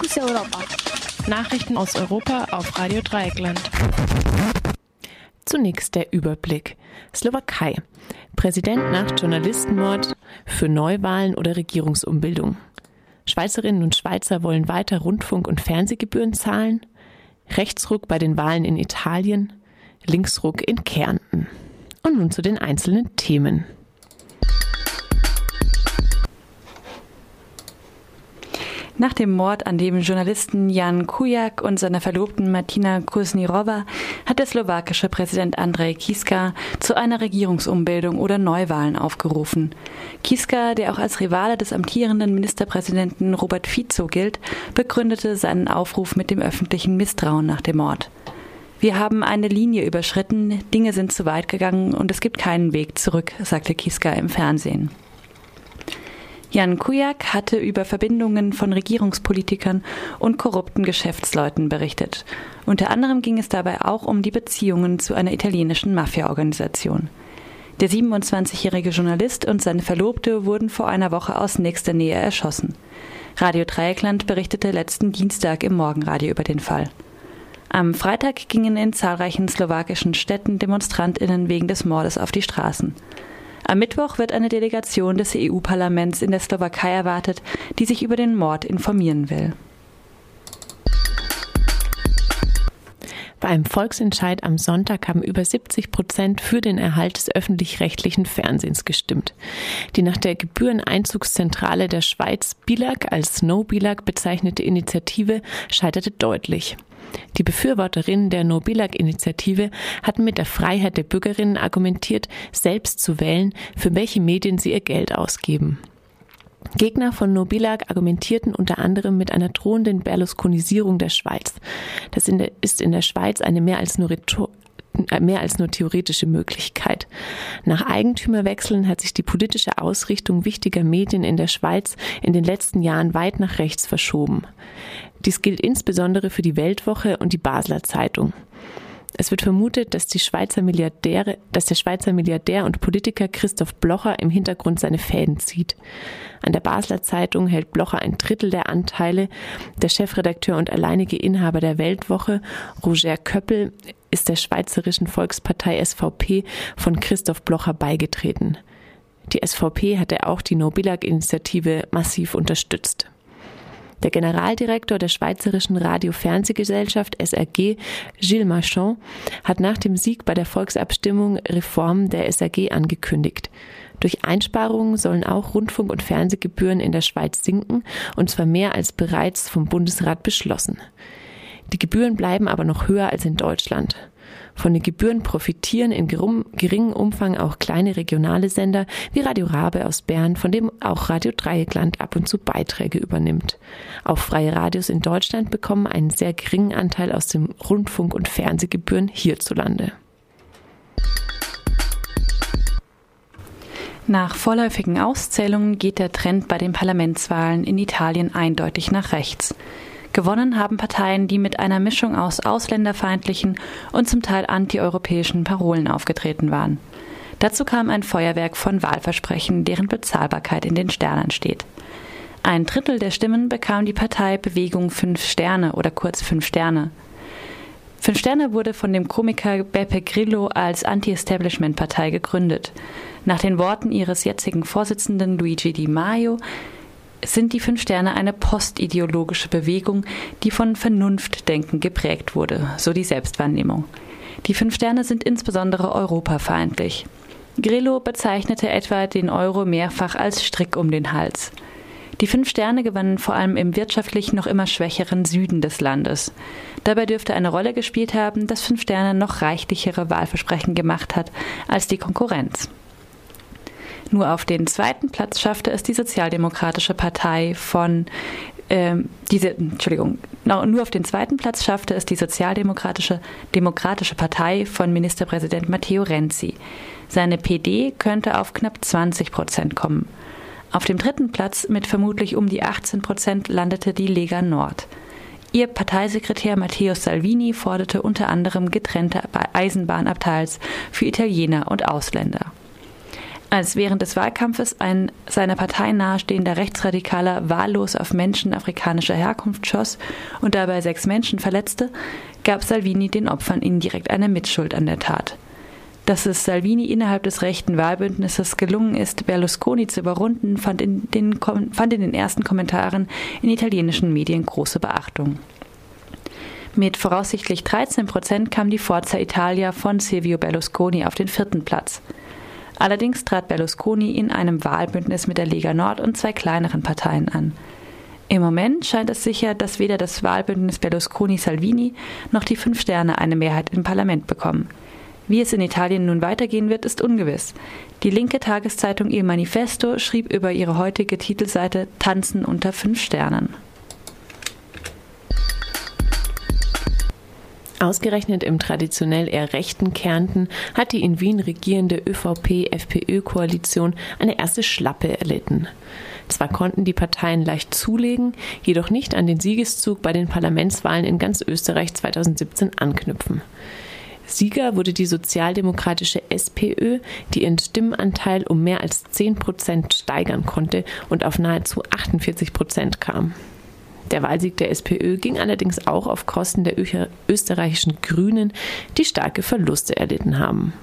Fokus Europa. Nachrichten aus Europa auf Radio Dreieckland. Zunächst der Überblick. Slowakei. Präsident nach Journalistenmord für Neuwahlen oder Regierungsumbildung. Schweizerinnen und Schweizer wollen weiter Rundfunk- und Fernsehgebühren zahlen. Rechtsruck bei den Wahlen in Italien. Linksruck in Kärnten. Und nun zu den einzelnen Themen. Nach dem Mord an dem Journalisten Jan Kujak und seiner Verlobten Martina Kusnirova hat der slowakische Präsident Andrej Kiska zu einer Regierungsumbildung oder Neuwahlen aufgerufen. Kiska, der auch als Rivale des amtierenden Ministerpräsidenten Robert Fico gilt, begründete seinen Aufruf mit dem öffentlichen Misstrauen nach dem Mord. Wir haben eine Linie überschritten, Dinge sind zu weit gegangen und es gibt keinen Weg zurück, sagte Kiska im Fernsehen. Jan Kujak hatte über Verbindungen von Regierungspolitikern und korrupten Geschäftsleuten berichtet. Unter anderem ging es dabei auch um die Beziehungen zu einer italienischen Mafia-Organisation. Der 27-jährige Journalist und seine Verlobte wurden vor einer Woche aus nächster Nähe erschossen. Radio Dreieckland berichtete letzten Dienstag im Morgenradio über den Fall. Am Freitag gingen in zahlreichen slowakischen Städten Demonstrantinnen wegen des Mordes auf die Straßen. Am Mittwoch wird eine Delegation des EU-Parlaments in der Slowakei erwartet, die sich über den Mord informieren will. Einem Volksentscheid am Sonntag haben über 70 Prozent für den Erhalt des öffentlich-rechtlichen Fernsehens gestimmt. Die nach der Gebühreneinzugszentrale der Schweiz BILAG als No-BILAG bezeichnete Initiative scheiterte deutlich. Die Befürworterinnen der No-Bilag-Initiative hatten mit der Freiheit der Bürgerinnen argumentiert, selbst zu wählen, für welche Medien sie ihr Geld ausgeben. Gegner von Nobilag argumentierten unter anderem mit einer drohenden Berlusconisierung der Schweiz. Das ist in der Schweiz eine mehr als nur mehr als nur theoretische Möglichkeit. Nach Eigentümerwechseln hat sich die politische Ausrichtung wichtiger Medien in der Schweiz in den letzten Jahren weit nach rechts verschoben. Dies gilt insbesondere für die Weltwoche und die Basler Zeitung. Es wird vermutet, dass, die Schweizer Milliardäre, dass der Schweizer Milliardär und Politiker Christoph Blocher im Hintergrund seine Fäden zieht. An der Basler Zeitung hält Blocher ein Drittel der Anteile. Der Chefredakteur und alleinige Inhaber der Weltwoche, Roger Köppel, ist der Schweizerischen Volkspartei SVP von Christoph Blocher beigetreten. Die SVP hatte auch die No-Billag-Initiative massiv unterstützt. Der Generaldirektor der Schweizerischen Radio-Fernsehgesellschaft SRG, Gilles Marchand, hat nach dem Sieg bei der Volksabstimmung Reformen der SRG angekündigt. Durch Einsparungen sollen auch Rundfunk- und Fernsehgebühren in der Schweiz sinken, und zwar mehr als bereits vom Bundesrat beschlossen. Die Gebühren bleiben aber noch höher als in Deutschland. Von den Gebühren profitieren in geringem Umfang auch kleine regionale Sender wie Radio Rabe aus Bern, von dem auch Radio Dreieckland ab und zu Beiträge übernimmt. Auch freie Radios in Deutschland bekommen einen sehr geringen Anteil aus den Rundfunk- und Fernsehgebühren hierzulande. Nach vorläufigen Auszählungen geht der Trend bei den Parlamentswahlen in Italien eindeutig nach rechts. Gewonnen haben Parteien, die mit einer Mischung aus ausländerfeindlichen und zum Teil antieuropäischen Parolen aufgetreten waren. Dazu kam ein Feuerwerk von Wahlversprechen, deren Bezahlbarkeit in den Sternen steht. Ein Drittel der Stimmen bekam die Partei Bewegung Fünf Sterne oder kurz Fünf Sterne. Fünf Sterne wurde von dem Komiker Beppe Grillo als Anti-Establishment-Partei gegründet. Nach den Worten ihres jetzigen Vorsitzenden Luigi Di Maio sind die Fünf Sterne eine postideologische Bewegung, die von Vernunftdenken geprägt wurde, so die Selbstwahrnehmung. Die Fünf Sterne sind insbesondere europafeindlich. Grillo bezeichnete etwa den Euro mehrfach als Strick um den Hals. Die Fünf Sterne gewannen vor allem im wirtschaftlich noch immer schwächeren Süden des Landes. Dabei dürfte eine Rolle gespielt haben, dass Fünf Sterne noch reichlichere Wahlversprechen gemacht hat als die Konkurrenz. Nur auf den zweiten Platz schaffte es die Sozialdemokratische Partei von ähm, diese, Entschuldigung, nur auf den zweiten Platz schaffte es die Sozialdemokratische Demokratische Partei von Ministerpräsident Matteo Renzi. Seine PD könnte auf knapp 20 Prozent kommen. Auf dem dritten Platz mit vermutlich um die 18 Prozent landete die Lega Nord. Ihr Parteisekretär Matteo Salvini forderte unter anderem getrennte Eisenbahnabteils für Italiener und Ausländer. Als während des Wahlkampfes ein seiner Partei nahestehender Rechtsradikaler wahllos auf Menschen afrikanischer Herkunft schoss und dabei sechs Menschen verletzte, gab Salvini den Opfern indirekt eine Mitschuld an der Tat. Dass es Salvini innerhalb des rechten Wahlbündnisses gelungen ist, Berlusconi zu überrunden, fand in den, fand in den ersten Kommentaren in italienischen Medien große Beachtung. Mit voraussichtlich 13 Prozent kam die Forza Italia von Silvio Berlusconi auf den vierten Platz. Allerdings trat Berlusconi in einem Wahlbündnis mit der Lega Nord und zwei kleineren Parteien an. Im Moment scheint es sicher, dass weder das Wahlbündnis Berlusconi-Salvini noch die Fünf Sterne eine Mehrheit im Parlament bekommen. Wie es in Italien nun weitergehen wird, ist ungewiss. Die linke Tageszeitung Il Manifesto schrieb über ihre heutige Titelseite Tanzen unter fünf Sternen. Ausgerechnet im traditionell eher rechten Kärnten hat die in Wien regierende ÖVP-FPÖ-Koalition eine erste Schlappe erlitten. Zwar konnten die Parteien leicht zulegen, jedoch nicht an den Siegeszug bei den Parlamentswahlen in ganz Österreich 2017 anknüpfen. Sieger wurde die sozialdemokratische SPÖ, die ihren Stimmenanteil um mehr als 10 Prozent steigern konnte und auf nahezu 48 Prozent kam. Der Wahlsieg der SPÖ ging allerdings auch auf Kosten der österreichischen Grünen, die starke Verluste erlitten haben.